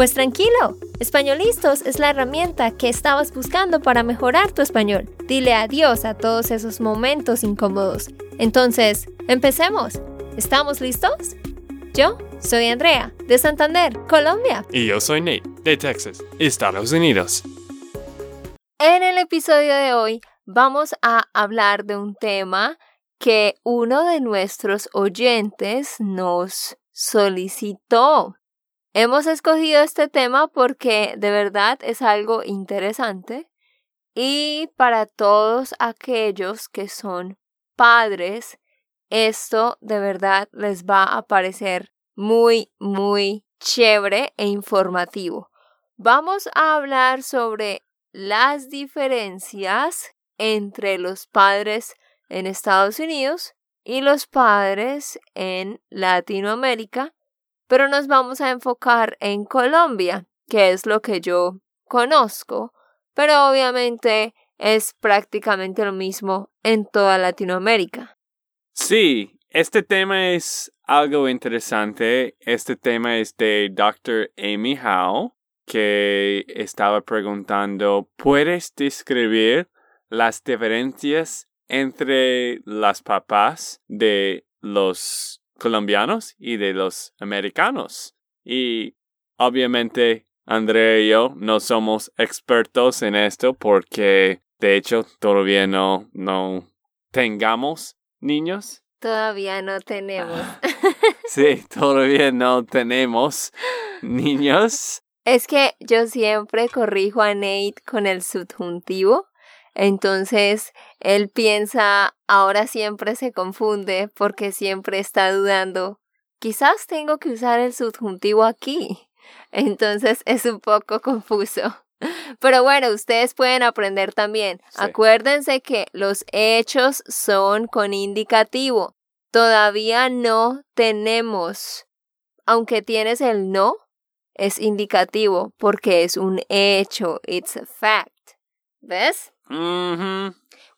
Pues tranquilo, Españolistos es la herramienta que estabas buscando para mejorar tu español. Dile adiós a todos esos momentos incómodos. Entonces, empecemos. ¿Estamos listos? Yo soy Andrea, de Santander, Colombia. Y yo soy Nate, de Texas, Estados Unidos. En el episodio de hoy vamos a hablar de un tema que uno de nuestros oyentes nos solicitó. Hemos escogido este tema porque de verdad es algo interesante y para todos aquellos que son padres, esto de verdad les va a parecer muy, muy chévere e informativo. Vamos a hablar sobre las diferencias entre los padres en Estados Unidos y los padres en Latinoamérica pero nos vamos a enfocar en Colombia, que es lo que yo conozco, pero obviamente es prácticamente lo mismo en toda Latinoamérica. Sí, este tema es algo interesante. Este tema es de Dr. Amy Howe, que estaba preguntando, ¿puedes describir las diferencias entre las papás de los colombianos y de los americanos. Y obviamente Andrea y yo no somos expertos en esto porque de hecho todavía no, no tengamos niños. Todavía no tenemos. sí, todavía no tenemos niños. Es que yo siempre corrijo a Nate con el subjuntivo entonces, él piensa, ahora siempre se confunde porque siempre está dudando, quizás tengo que usar el subjuntivo aquí. Entonces es un poco confuso. Pero bueno, ustedes pueden aprender también. Acuérdense que los hechos son con indicativo. Todavía no tenemos. Aunque tienes el no, es indicativo porque es un hecho. It's a fact. ¿Ves?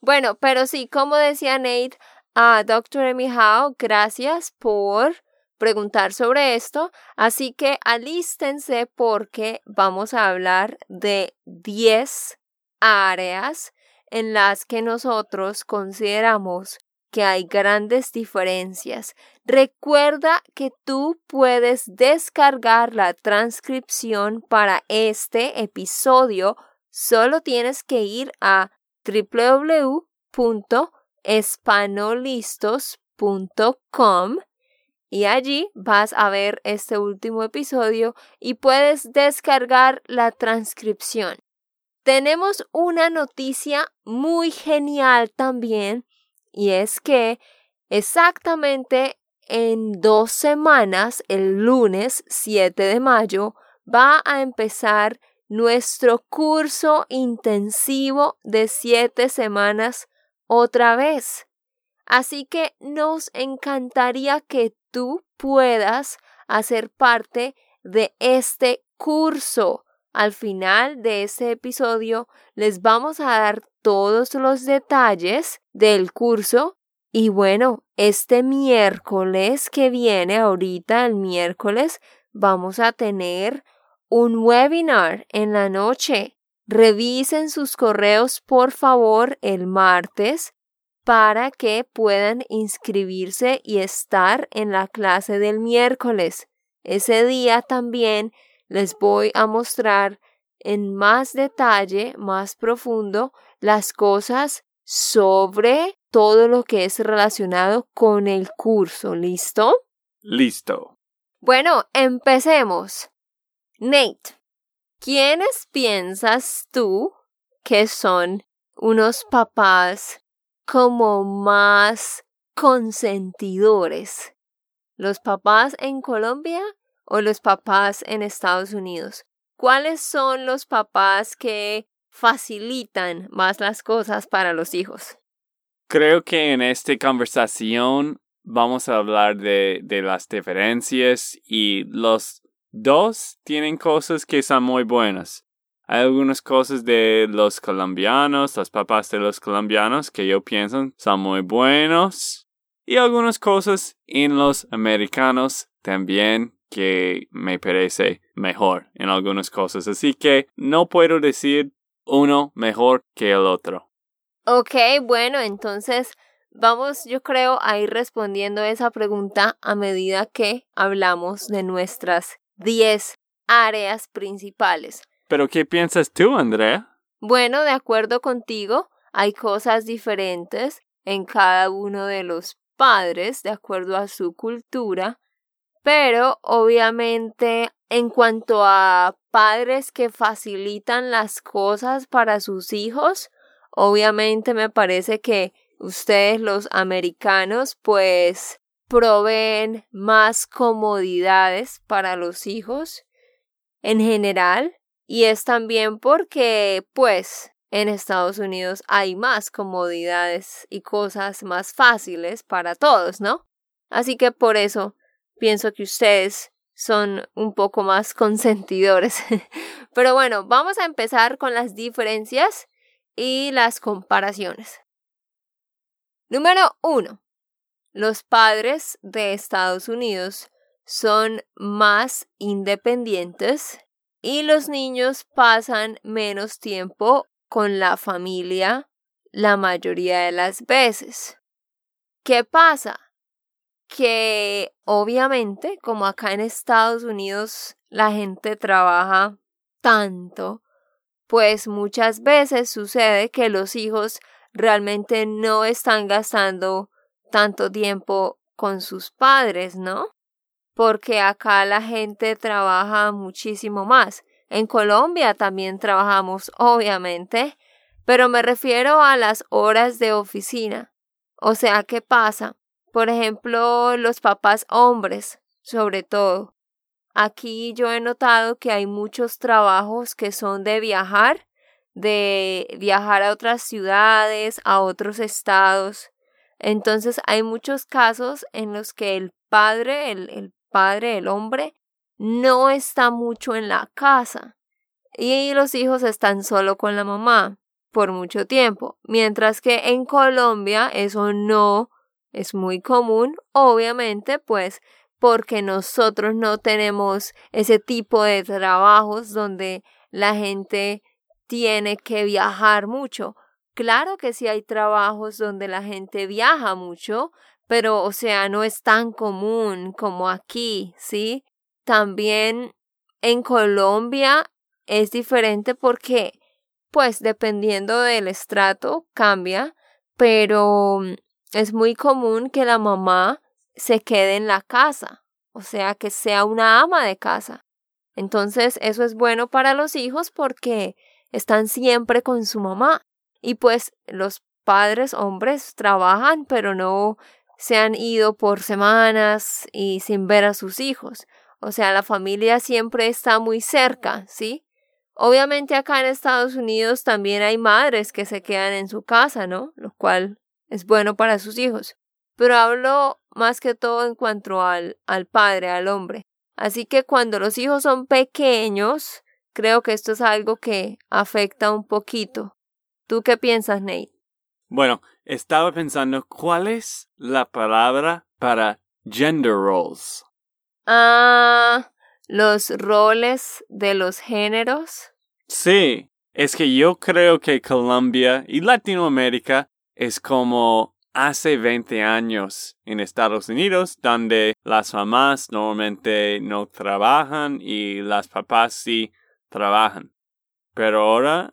Bueno, pero sí, como decía Nate, a Dr. Amy Howe, gracias por preguntar sobre esto. Así que alístense porque vamos a hablar de 10 áreas en las que nosotros consideramos que hay grandes diferencias. Recuerda que tú puedes descargar la transcripción para este episodio Solo tienes que ir a www.espanolistos.com y allí vas a ver este último episodio y puedes descargar la transcripción. Tenemos una noticia muy genial también y es que exactamente en dos semanas, el lunes 7 de mayo, va a empezar nuestro curso intensivo de siete semanas otra vez. Así que nos encantaría que tú puedas hacer parte de este curso. Al final de este episodio les vamos a dar todos los detalles del curso y bueno, este miércoles que viene, ahorita el miércoles, vamos a tener un webinar en la noche. Revisen sus correos por favor el martes para que puedan inscribirse y estar en la clase del miércoles. Ese día también les voy a mostrar en más detalle, más profundo, las cosas sobre todo lo que es relacionado con el curso. ¿Listo? Listo. Bueno, empecemos. Nate, ¿quiénes piensas tú que son unos papás como más consentidores? ¿Los papás en Colombia o los papás en Estados Unidos? ¿Cuáles son los papás que facilitan más las cosas para los hijos? creo que en esta conversación vamos a hablar de, de las diferencias y los dos tienen cosas que son muy buenas. Hay algunas cosas de los colombianos, los papás de los colombianos que yo pienso son muy buenos. Y algunas cosas en los americanos también que me parece mejor en algunas cosas. Así que no puedo decir uno mejor que el otro. Ok, bueno, entonces vamos, yo creo, a ir respondiendo esa pregunta a medida que hablamos de nuestras 10 áreas principales. Pero ¿qué piensas tú, Andrea? Bueno, de acuerdo contigo, hay cosas diferentes en cada uno de los padres, de acuerdo a su cultura, pero obviamente en cuanto a padres que facilitan las cosas para sus hijos, obviamente me parece que ustedes los americanos pues proveen más comodidades para los hijos en general y es también porque, pues, en Estados Unidos hay más comodidades y cosas más fáciles para todos, ¿no? Así que por eso pienso que ustedes son un poco más consentidores. Pero bueno, vamos a empezar con las diferencias y las comparaciones. Número uno. Los padres de Estados Unidos son más independientes y los niños pasan menos tiempo con la familia la mayoría de las veces. ¿Qué pasa? Que obviamente, como acá en Estados Unidos la gente trabaja tanto, pues muchas veces sucede que los hijos realmente no están gastando tanto tiempo con sus padres, ¿no? porque acá la gente trabaja muchísimo más. En Colombia también trabajamos, obviamente, pero me refiero a las horas de oficina. O sea, ¿qué pasa? Por ejemplo, los papás hombres, sobre todo. Aquí yo he notado que hay muchos trabajos que son de viajar, de viajar a otras ciudades, a otros estados. Entonces hay muchos casos en los que el padre, el, padre, el hombre, no está mucho en la casa y los hijos están solo con la mamá por mucho tiempo, mientras que en Colombia eso no es muy común, obviamente, pues porque nosotros no tenemos ese tipo de trabajos donde la gente tiene que viajar mucho. Claro que sí hay trabajos donde la gente viaja mucho, pero o sea, no es tan común como aquí, ¿sí? También en Colombia es diferente porque, pues, dependiendo del estrato, cambia, pero mm, es muy común que la mamá se quede en la casa, o sea, que sea una ama de casa. Entonces, eso es bueno para los hijos porque están siempre con su mamá. Y pues los padres hombres trabajan, pero no se han ido por semanas y sin ver a sus hijos. O sea, la familia siempre está muy cerca, ¿sí? Obviamente acá en Estados Unidos también hay madres que se quedan en su casa, ¿no? Lo cual es bueno para sus hijos. Pero hablo más que todo en cuanto al, al padre, al hombre. Así que cuando los hijos son pequeños, creo que esto es algo que afecta un poquito. ¿Tú qué piensas, Nate? Bueno, estaba pensando cuál es la palabra para gender roles. Ah, los roles de los géneros. Sí, es que yo creo que Colombia y Latinoamérica es como hace 20 años en Estados Unidos, donde las mamás normalmente no trabajan y las papás sí trabajan. Pero ahora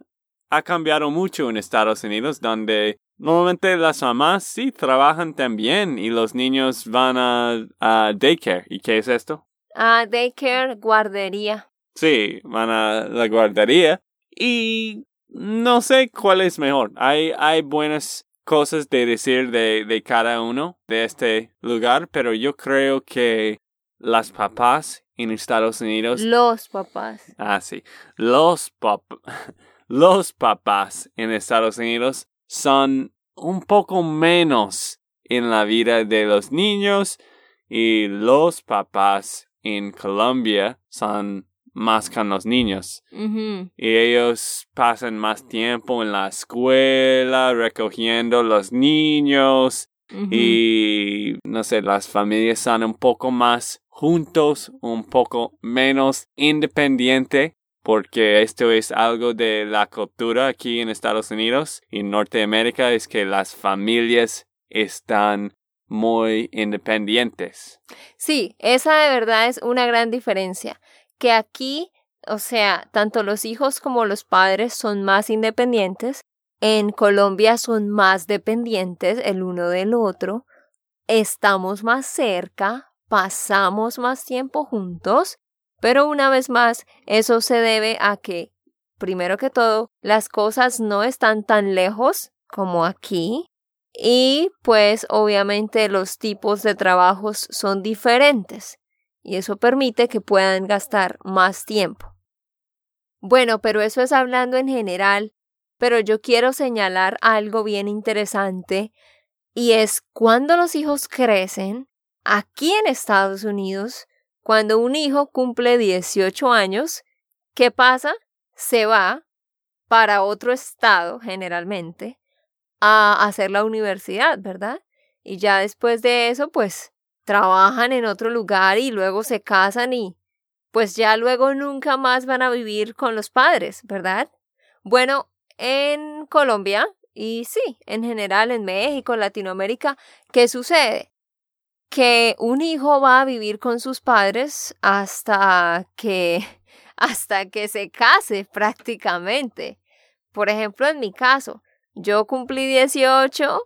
ha cambiado mucho en Estados Unidos, donde Normalmente las mamás sí trabajan también y los niños van a, daycare. ¿Y qué es esto? A daycare, guardería. Sí, van a la guardería y no sé cuál es mejor. Hay, hay buenas cosas de decir de, de cada uno de este lugar, pero yo creo que las papás en Estados Unidos. Los papás. Ah, sí. Los, pap los papás en Estados Unidos son un poco menos en la vida de los niños y los papás en Colombia son más con los niños. Y ellos pasan más tiempo en la escuela recogiendo los niños y no sé, las familias son un poco más juntos, un poco menos independiente porque esto es algo de la cultura aquí en Estados Unidos y Norteamérica es que las familias están muy independientes. Sí, esa de verdad es una gran diferencia. Que aquí, o sea, tanto los hijos como los padres son más independientes. En Colombia son más dependientes el uno del otro. Estamos más cerca, pasamos más tiempo juntos. Pero una vez más, eso se debe a que, primero que todo, las cosas no están tan lejos como aquí. Y pues obviamente los tipos de trabajos son diferentes y eso permite que puedan gastar más tiempo. Bueno, pero eso es hablando en general, pero yo quiero señalar algo bien interesante y es cuando los hijos crecen, aquí en Estados Unidos, cuando un hijo cumple 18 años, ¿qué pasa? Se va para otro estado generalmente a hacer la universidad, ¿verdad? Y ya después de eso, pues trabajan en otro lugar y luego se casan y pues ya luego nunca más van a vivir con los padres, ¿verdad? Bueno, en Colombia y sí, en general en México, Latinoamérica, ¿qué sucede? Que un hijo va a vivir con sus padres hasta que hasta que se case prácticamente. Por ejemplo, en mi caso, yo cumplí 18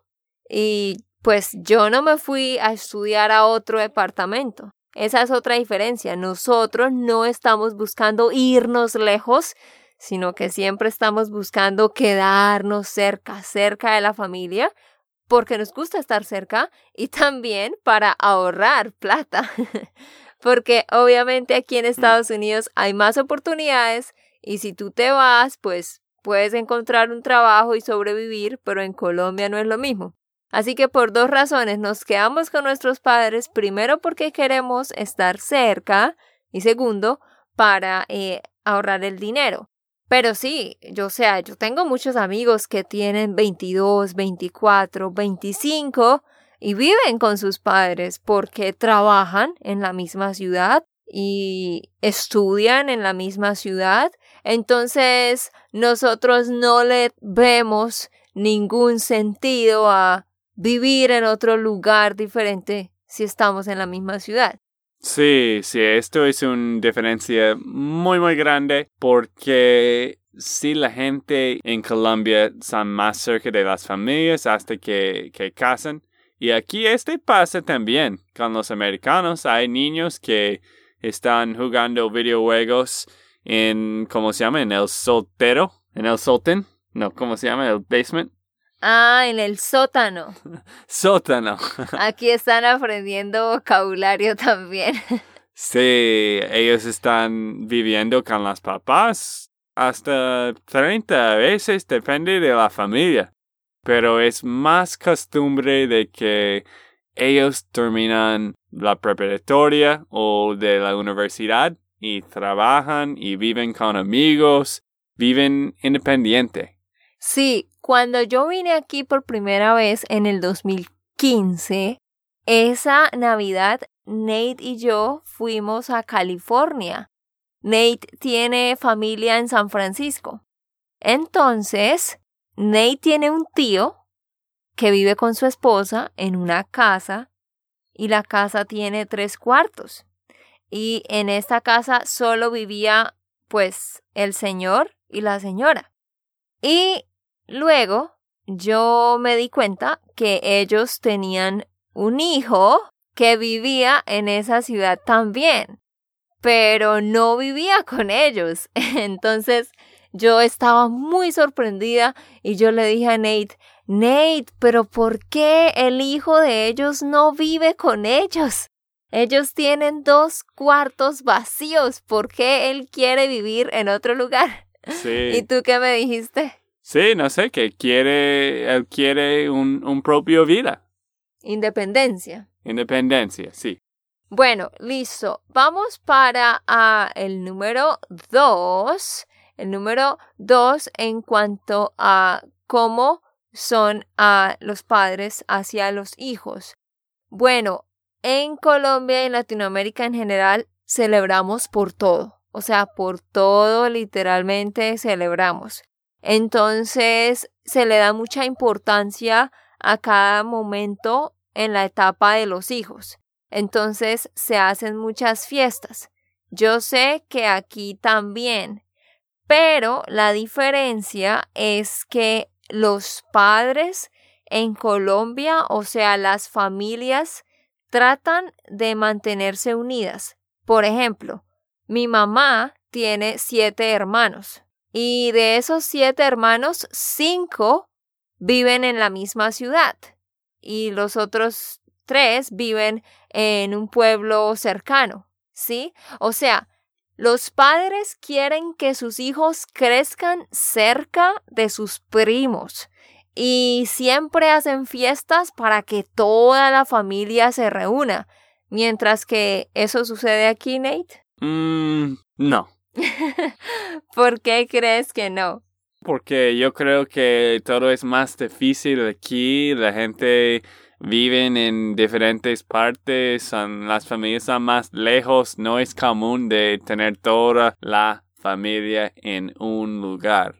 y pues yo no me fui a estudiar a otro departamento. Esa es otra diferencia. Nosotros no estamos buscando irnos lejos, sino que siempre estamos buscando quedarnos cerca, cerca de la familia, porque nos gusta estar cerca y también para ahorrar plata. porque obviamente aquí en Estados Unidos hay más oportunidades y si tú te vas, pues puedes encontrar un trabajo y sobrevivir, pero en Colombia no es lo mismo. Así que por dos razones nos quedamos con nuestros padres, primero porque queremos estar cerca y segundo para eh, ahorrar el dinero. Pero sí, yo o sea, yo tengo muchos amigos que tienen 22, 24, 25 y viven con sus padres porque trabajan en la misma ciudad y estudian en la misma ciudad. Entonces, nosotros no le vemos ningún sentido a vivir en otro lugar diferente si estamos en la misma ciudad. Sí, sí, esto es una diferencia muy, muy grande porque si la gente en Colombia están más cerca de las familias hasta que, que casan. Y aquí este pasa también con los americanos. Hay niños que están jugando videojuegos en, ¿cómo se llama? En el soltero, en el solten. No, ¿cómo se llama? El basement. Ah, en el sótano. Sótano. Aquí están aprendiendo vocabulario también. Sí, ellos están viviendo con las papás hasta 30 veces, depende de la familia. Pero es más costumbre de que ellos terminan la preparatoria o de la universidad y trabajan y viven con amigos, viven independiente. Sí, cuando yo vine aquí por primera vez en el 2015, esa Navidad Nate y yo fuimos a California. Nate tiene familia en San Francisco. Entonces, Nate tiene un tío que vive con su esposa en una casa y la casa tiene tres cuartos. Y en esta casa solo vivía pues el señor y la señora. Y luego yo me di cuenta que ellos tenían un hijo que vivía en esa ciudad también, pero no vivía con ellos. Entonces yo estaba muy sorprendida y yo le dije a Nate, Nate, pero ¿por qué el hijo de ellos no vive con ellos? Ellos tienen dos cuartos vacíos. ¿Por qué él quiere vivir en otro lugar? Sí. ¿Y tú qué me dijiste? Sí, no sé, que quiere, él quiere un, un propio vida. Independencia. Independencia, sí. Bueno, listo. Vamos para ah, el número dos. El número dos en cuanto a cómo son a los padres hacia los hijos. Bueno, en Colombia y en Latinoamérica en general celebramos por todo. O sea, por todo literalmente celebramos. Entonces se le da mucha importancia a cada momento en la etapa de los hijos. Entonces se hacen muchas fiestas. Yo sé que aquí también, pero la diferencia es que los padres en Colombia, o sea, las familias, tratan de mantenerse unidas. Por ejemplo, mi mamá tiene siete hermanos y de esos siete hermanos, cinco viven en la misma ciudad y los otros tres viven en un pueblo cercano, ¿sí? O sea, los padres quieren que sus hijos crezcan cerca de sus primos y siempre hacen fiestas para que toda la familia se reúna. Mientras que eso sucede aquí, Nate. Mm, no. ¿Por qué crees que no? Porque yo creo que todo es más difícil aquí. La gente viven en diferentes partes, son, las familias están más lejos, no es común de tener toda la familia en un lugar.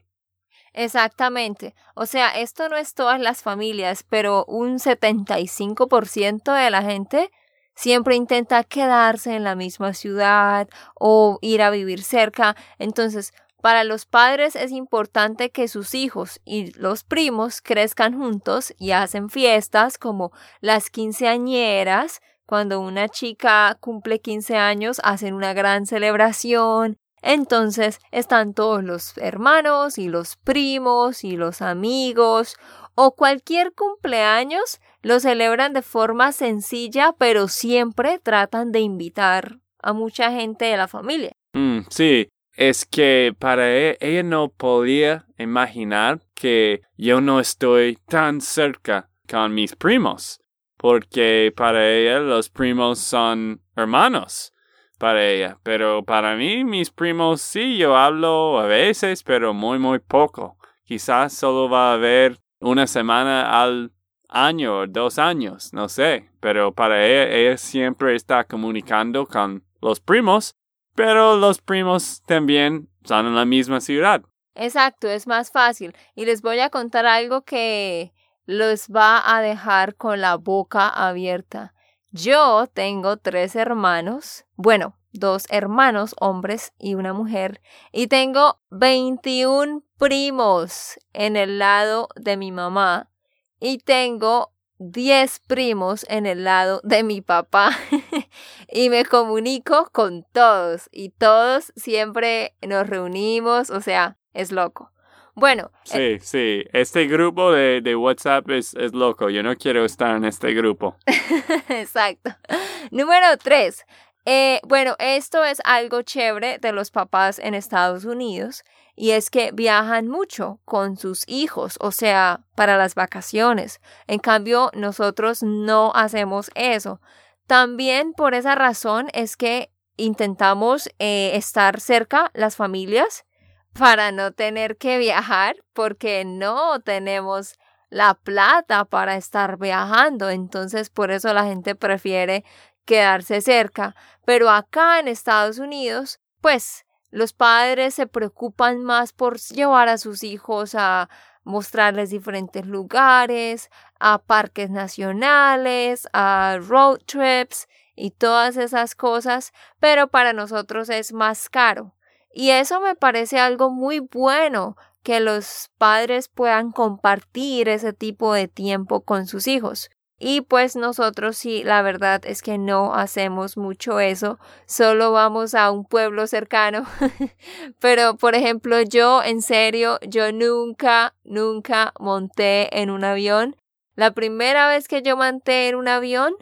Exactamente. O sea, esto no es todas las familias, pero un 75% de la gente siempre intenta quedarse en la misma ciudad o ir a vivir cerca. Entonces, para los padres es importante que sus hijos y los primos crezcan juntos y hacen fiestas como las quinceañeras. Cuando una chica cumple 15 años, hacen una gran celebración. Entonces están todos los hermanos y los primos y los amigos o cualquier cumpleaños lo celebran de forma sencilla, pero siempre tratan de invitar a mucha gente de la familia. Mm, sí, es que para ella, ella no podía imaginar que yo no estoy tan cerca con mis primos, porque para ella los primos son hermanos para ella, pero para mí mis primos sí, yo hablo a veces, pero muy muy poco. Quizás solo va a haber una semana al año o dos años, no sé, pero para ella, ella siempre está comunicando con los primos pero los primos también son en la misma ciudad. Exacto, es más fácil. Y les voy a contar algo que los va a dejar con la boca abierta. Yo tengo tres hermanos, bueno, dos hermanos hombres y una mujer, y tengo 21 primos en el lado de mi mamá y tengo 10 primos en el lado de mi papá y me comunico con todos y todos siempre nos reunimos, o sea, es loco. Bueno. Sí, sí, este grupo de, de WhatsApp es, es, loco, yo no quiero estar en este grupo. Exacto. Número 3. Eh, bueno, esto es algo chévere de los papás en Estados Unidos y es que viajan mucho con sus hijos, o sea, para las vacaciones. En cambio, nosotros no hacemos eso. También por esa razón es que intentamos eh, estar cerca las familias para no tener que viajar porque no tenemos la plata para estar viajando. Entonces, por eso la gente prefiere quedarse cerca. Pero acá en Estados Unidos, pues los padres se preocupan más por llevar a sus hijos a mostrarles diferentes lugares, a parques nacionales, a road trips y todas esas cosas, pero para nosotros es más caro. Y eso me parece algo muy bueno, que los padres puedan compartir ese tipo de tiempo con sus hijos. Y pues nosotros sí, la verdad es que no hacemos mucho eso, solo vamos a un pueblo cercano. Pero, por ejemplo, yo, en serio, yo nunca, nunca monté en un avión. La primera vez que yo monté en un avión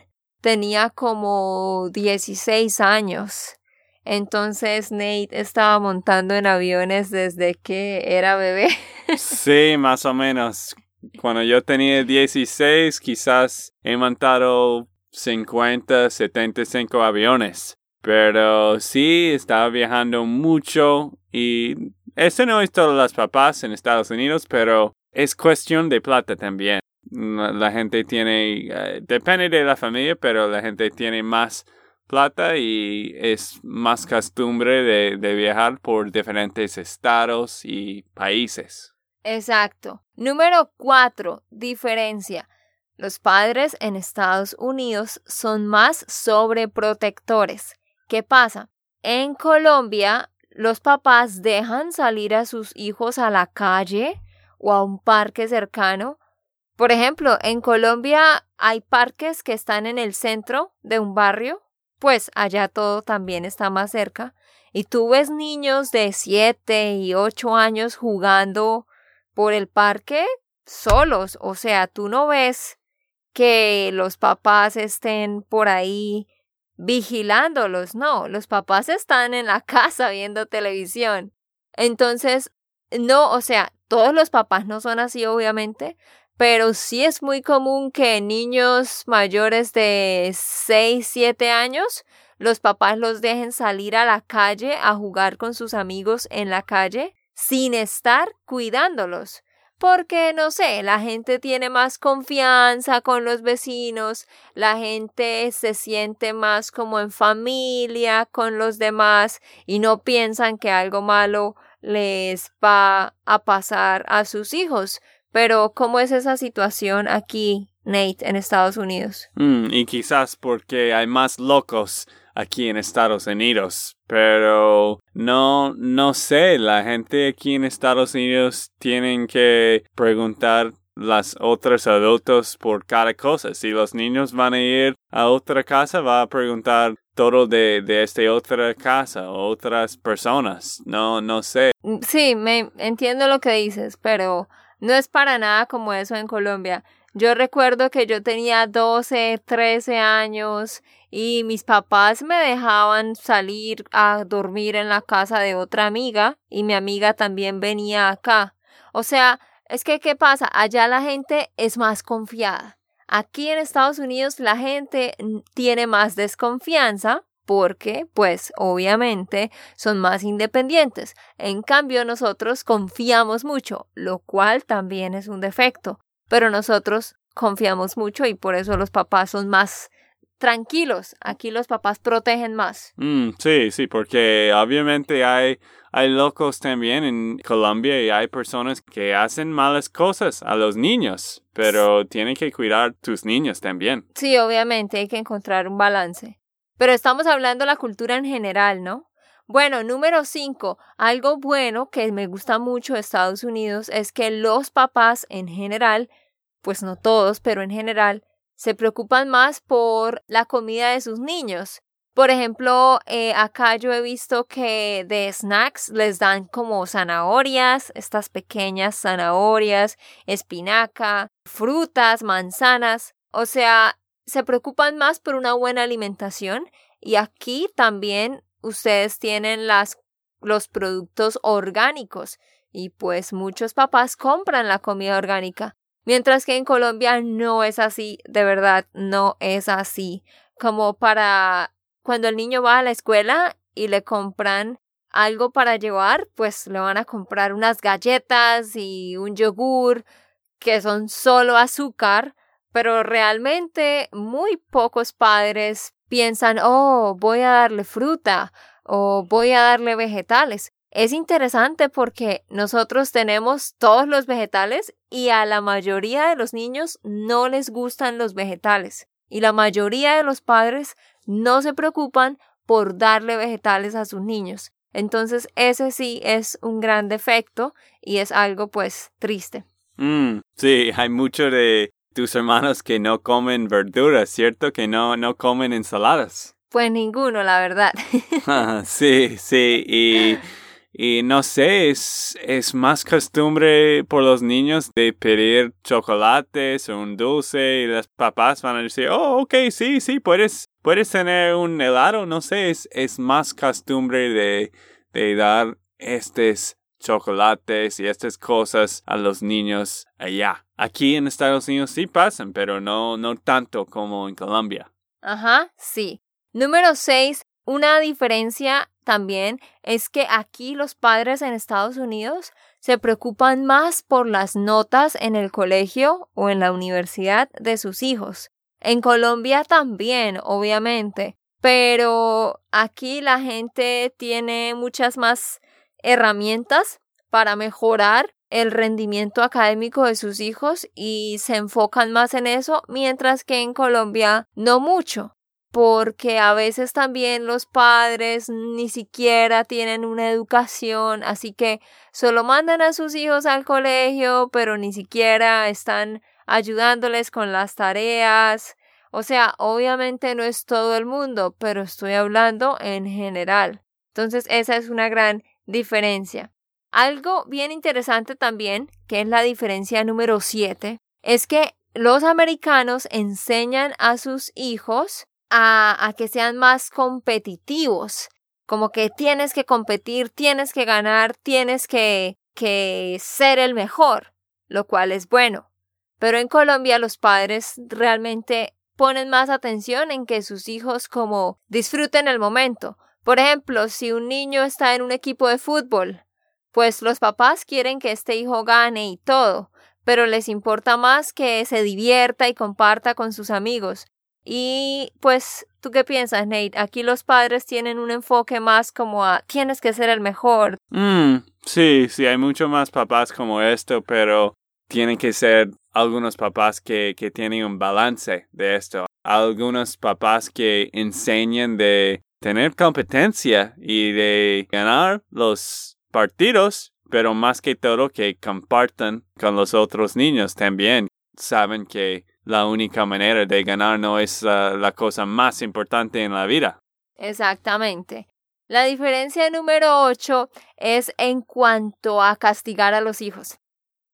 tenía como 16 años. Entonces Nate estaba montando en aviones desde que era bebé. Sí, más o menos. Cuando yo tenía 16, quizás he montado 50, 75 aviones. Pero sí, estaba viajando mucho y eso no es todas las papás en Estados Unidos, pero es cuestión de plata también. La, gente tiene, eh, depende de la familia, pero la gente tiene más plata y es más costumbre de, de viajar por diferentes estados y países. Exacto. Número cuatro, diferencia. Los padres en Estados Unidos son más sobreprotectores. ¿Qué pasa? En Colombia, los papás dejan salir a sus hijos a la calle o a un parque cercano. Por ejemplo, en Colombia hay parques que están en el centro de un barrio, pues allá todo también está más cerca. Y tú ves niños de 7 y 8 años jugando por el parque solos. O sea, tú no ves que los papás estén por ahí vigilándolos, no, los papás están en la casa viendo televisión. Entonces, no, o sea, todos los papás no son así, obviamente, pero sí es muy común que niños mayores de 6, 7 años, los papás los dejen salir a la calle a jugar con sus amigos en la calle sin estar cuidándolos porque, no sé, la gente tiene más confianza con los vecinos, la gente se siente más como en familia con los demás y no piensan que algo malo les va a pasar a sus hijos. Pero, ¿cómo es esa situación aquí, Nate, en Estados Unidos? Mm, y quizás porque hay más locos aquí en Estados Unidos. Pero no, no sé, la gente aquí en Estados Unidos tienen que preguntar las otras adultos por cada cosa. Si los niños van a ir a otra casa, va a preguntar todo de, de esta otra casa otras personas. No, no sé. Sí, me entiendo lo que dices, pero no es para nada como eso en Colombia. Yo recuerdo que yo tenía 12, 13 años y mis papás me dejaban salir a dormir en la casa de otra amiga y mi amiga también venía acá. O sea, es que ¿qué pasa? Allá la gente es más confiada. Aquí en Estados Unidos la gente tiene más desconfianza porque, pues, obviamente son más independientes. En cambio, nosotros confiamos mucho, lo cual también es un defecto. Pero nosotros confiamos mucho y por eso los papás son más tranquilos. Aquí los papás protegen más. Mm, sí, sí, porque obviamente hay, hay locos también en Colombia y hay personas que hacen malas cosas a los niños, pero tienen que cuidar tus niños también. Sí, obviamente hay que encontrar un balance. Pero estamos hablando de la cultura en general, ¿no? Bueno, número cinco, algo bueno que me gusta mucho de Estados Unidos es que los papás en general, pues no todos, pero en general, se preocupan más por la comida de sus niños. Por ejemplo, eh, acá yo he visto que de snacks les dan como zanahorias, estas pequeñas zanahorias, espinaca, frutas, manzanas. O sea, se preocupan más por una buena alimentación y aquí también ustedes tienen las, los productos orgánicos y pues muchos papás compran la comida orgánica. Mientras que en Colombia no es así, de verdad, no es así. Como para cuando el niño va a la escuela y le compran algo para llevar, pues le van a comprar unas galletas y un yogur que son solo azúcar, pero realmente muy pocos padres piensan, oh, voy a darle fruta o voy a darle vegetales. Es interesante porque nosotros tenemos todos los vegetales y a la mayoría de los niños no les gustan los vegetales y la mayoría de los padres no se preocupan por darle vegetales a sus niños. Entonces ese sí es un gran defecto y es algo pues triste. Mm, sí, hay mucho de tus hermanos que no comen verduras, ¿cierto? Que no, no comen ensaladas. Pues ninguno, la verdad. sí, sí, y y no sé, es, es más costumbre por los niños de pedir chocolates o un dulce y los papás van a decir, oh, ok, sí, sí, puedes, puedes tener un helado, no sé, es, es más costumbre de, de dar estos chocolates y estas cosas a los niños allá. Aquí en Estados Unidos sí pasan, pero no, no tanto como en Colombia. Ajá, sí. Número 6. Una diferencia también es que aquí los padres en Estados Unidos se preocupan más por las notas en el colegio o en la universidad de sus hijos. En Colombia también, obviamente, pero aquí la gente tiene muchas más herramientas para mejorar el rendimiento académico de sus hijos y se enfocan más en eso, mientras que en Colombia no mucho porque a veces también los padres ni siquiera tienen una educación, así que solo mandan a sus hijos al colegio, pero ni siquiera están ayudándoles con las tareas. O sea, obviamente no es todo el mundo, pero estoy hablando en general. Entonces, esa es una gran diferencia. Algo bien interesante también, que es la diferencia número 7, es que los americanos enseñan a sus hijos a, que sean más competitivos, como que tienes que competir, tienes que ganar, tienes que, que ser el mejor, lo cual es bueno. Pero en Colombia los padres realmente ponen más atención en que sus hijos como disfruten el momento. Por ejemplo, si un niño está en un equipo de fútbol, pues los papás quieren que este hijo gane y todo, pero les importa más que se divierta y comparta con sus amigos. Y pues, ¿tú qué piensas, Nate? Aquí los padres tienen un enfoque más como a tienes que ser el mejor. Mm, sí, sí, hay mucho más papás como esto, pero tienen que ser algunos papás que, que tienen un balance de esto. Algunos papás que enseñan de tener competencia y de ganar los partidos, pero más que todo que compartan con los otros niños también. Saben que la única manera de ganar no es la cosa más importante en la vida. Exactamente. La diferencia número 8 es en cuanto a castigar a los hijos.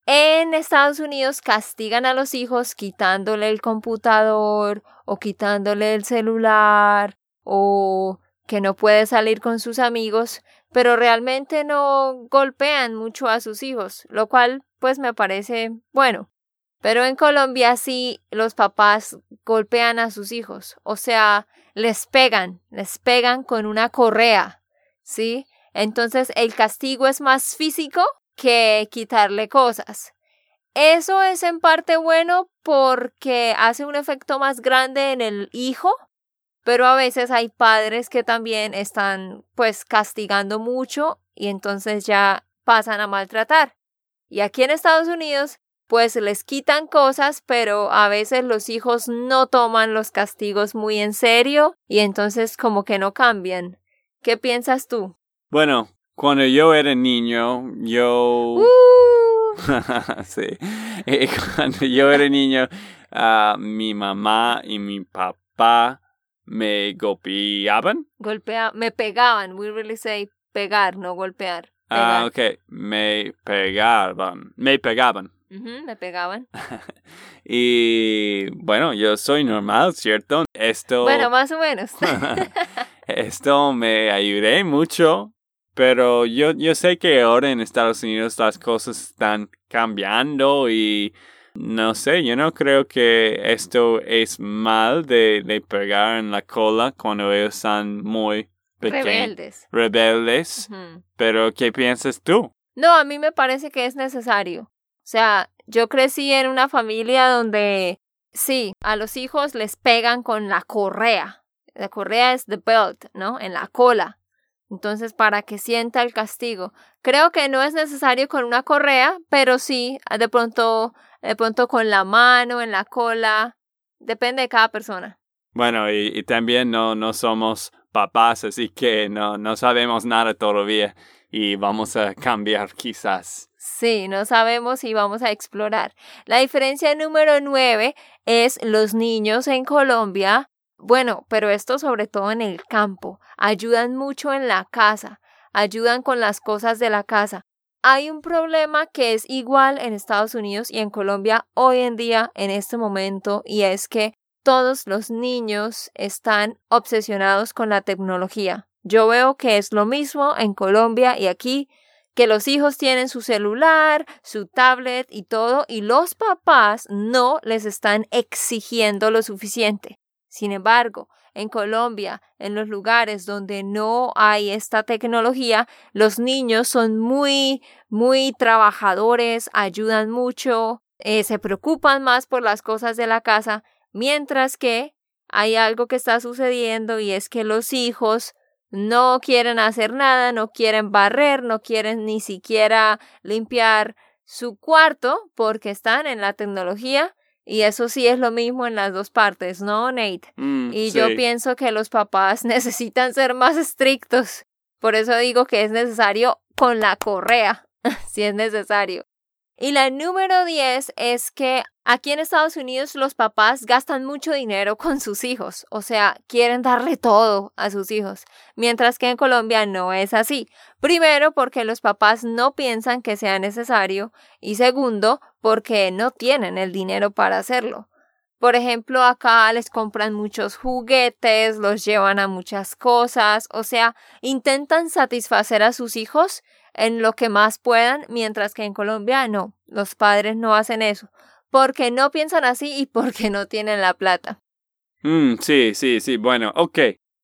En Estados Unidos castigan a los hijos quitándole el computador o quitándole el celular o que no puede salir con sus amigos, pero realmente no golpean mucho a sus hijos, lo cual pues me parece bueno. Pero en Colombia sí los papás golpean a sus hijos, o sea, les pegan, les pegan con una correa, ¿sí? Entonces el castigo es más físico que quitarle cosas. Eso es en parte bueno porque hace un efecto más grande en el hijo, pero a veces hay padres que también están pues castigando mucho y entonces ya pasan a maltratar. Y aquí en Estados Unidos pues les quitan cosas, pero a veces los hijos no toman los castigos muy en serio y entonces como que no cambian. ¿Qué piensas tú? Bueno, cuando yo era niño, yo... Uh. sí. Eh, cuando yo era niño, uh, mi mamá y mi papá me golpeaban. Golpea, me pegaban. We really say pegar, no golpear. Ah, ok. Me pegaban. Me pegaban me pegaban. y bueno, yo soy normal, ¿cierto? Esto. Bueno, más o menos. esto me ayudé mucho. Pero yo, yo sé que ahora en Estados Unidos las cosas están cambiando y no sé, yo no creo que esto es mal de, de pegar en la cola cuando ellos están muy pequeños. Rebeldes. Rebeldes. Pero, ¿qué piensas tú? No, a mí me parece que es necesario. Sea, yo crecí en una familia donde sí, a los hijos les pegan con la correa. La correa es the belt, ¿no? En la cola. Entonces, para que sienta el castigo. Creo que no es necesario con una correa, pero sí, de pronto, de pronto con la mano, en la cola. Depende de cada persona. Bueno, y, y también no, no somos papás, así que no, no sabemos nada todavía y vamos a cambiar quizás. Sí, no sabemos si vamos a explorar. La diferencia número nueve es los niños en Colombia. Bueno, pero esto sobre todo en el campo. Ayudan mucho en la casa, ayudan con las cosas de la casa. Hay un problema que es igual en Estados Unidos y en Colombia hoy en día, en este momento, y es que todos los niños están obsesionados con la tecnología. Yo veo que es lo mismo en Colombia y aquí que los hijos tienen su celular, su tablet y todo, y los papás no les están exigiendo lo suficiente. Sin embargo, en Colombia, en los lugares donde no hay esta tecnología, los niños son muy, muy trabajadores, ayudan mucho, eh, se preocupan más por las cosas de la casa, mientras que hay algo que está sucediendo y es que los hijos no quieren hacer nada, no quieren barrer, no quieren ni siquiera limpiar su cuarto porque están en la tecnología y eso sí es lo mismo en las dos partes, ¿no, Nate? Mm, y yo pienso que los papás necesitan ser más estrictos. Por eso digo que es necesario con la correa, si es necesario. Y la número 10 es que aquí en Estados Unidos los papás gastan mucho dinero con sus hijos, o sea, quieren darle todo a sus hijos, mientras que en Colombia no es así. Primero, porque los papás no piensan que sea necesario y segundo, porque no tienen el dinero para hacerlo. Por ejemplo, acá les compran muchos juguetes, los llevan a muchas cosas, o sea, intentan satisfacer a sus hijos en lo que más puedan, mientras que en Colombia no, los padres no hacen eso, porque no piensan así y porque no tienen la plata. Mm, sí, sí, sí. Bueno, ok.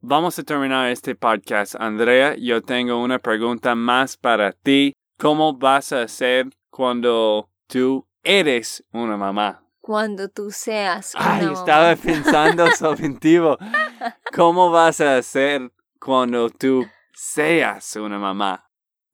Vamos a terminar este podcast. Andrea, yo tengo una pregunta más para ti. ¿Cómo vas a hacer cuando tú eres una mamá? Cuando tú seas una Ay, mamá. estaba pensando subjetivo. ¿Cómo vas a hacer cuando tú seas una mamá?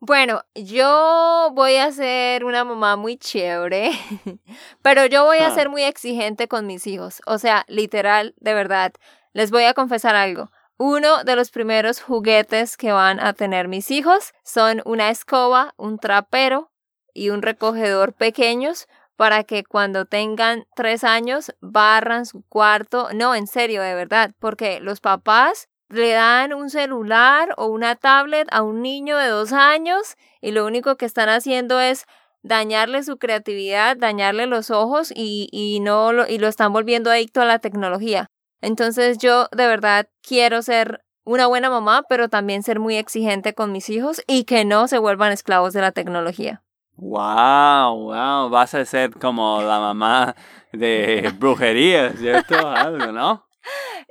Bueno, yo voy a ser una mamá muy chévere, pero yo voy a Ah. ser muy exigente con mis hijos. O sea, literal, de verdad, les voy a confesar algo. Uno de los primeros juguetes que van a tener mis hijos son una escoba, un trapero y un recogedor pequeños para que cuando tengan tres años barran su cuarto. No, en serio, de verdad, porque los papás le dan un celular o una tablet a un niño de dos años y lo único que están haciendo es dañarle su creatividad, dañarle los ojos y, y no lo, y lo están volviendo adicto a la tecnología. Entonces yo de verdad quiero ser una buena mamá, pero también ser muy exigente con mis hijos y que no se vuelvan esclavos de la tecnología. Wow, wow, vas a ser como la mamá de brujería, ¿cierto? Algo, ¿no?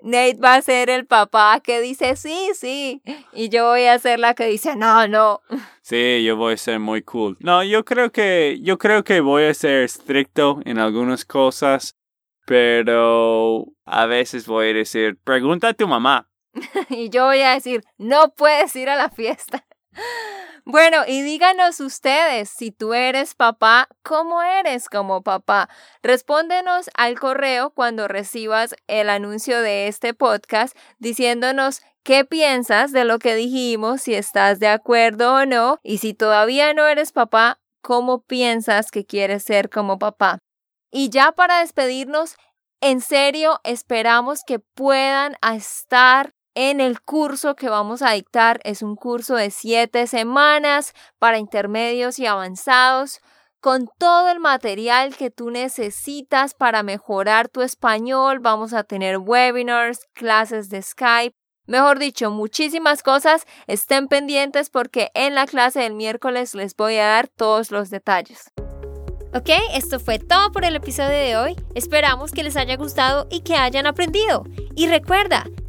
Nate va a ser el papá que dice sí, sí, y yo voy a ser la que dice no, no. Sí, yo voy a ser muy cool. No, yo creo que yo creo que voy a ser estricto en algunas cosas, pero a veces voy a decir, pregunta a tu mamá. Y yo voy a decir, no puedes ir a la fiesta. Bueno, y díganos ustedes, si tú eres papá, ¿cómo eres como papá? Respóndenos al correo cuando recibas el anuncio de este podcast diciéndonos qué piensas de lo que dijimos, si estás de acuerdo o no, y si todavía no eres papá, ¿cómo piensas que quieres ser como papá? Y ya para despedirnos, en serio, esperamos que puedan estar en el curso que vamos a dictar. Es un curso de siete semanas para intermedios y avanzados con todo el material que tú necesitas para mejorar tu español. Vamos a tener webinars, clases de Skype. Mejor dicho, muchísimas cosas. Estén pendientes porque en la clase del miércoles les voy a dar todos los detalles. Ok, esto fue todo por el episodio de hoy. Esperamos que les haya gustado y que hayan aprendido. Y recuerda,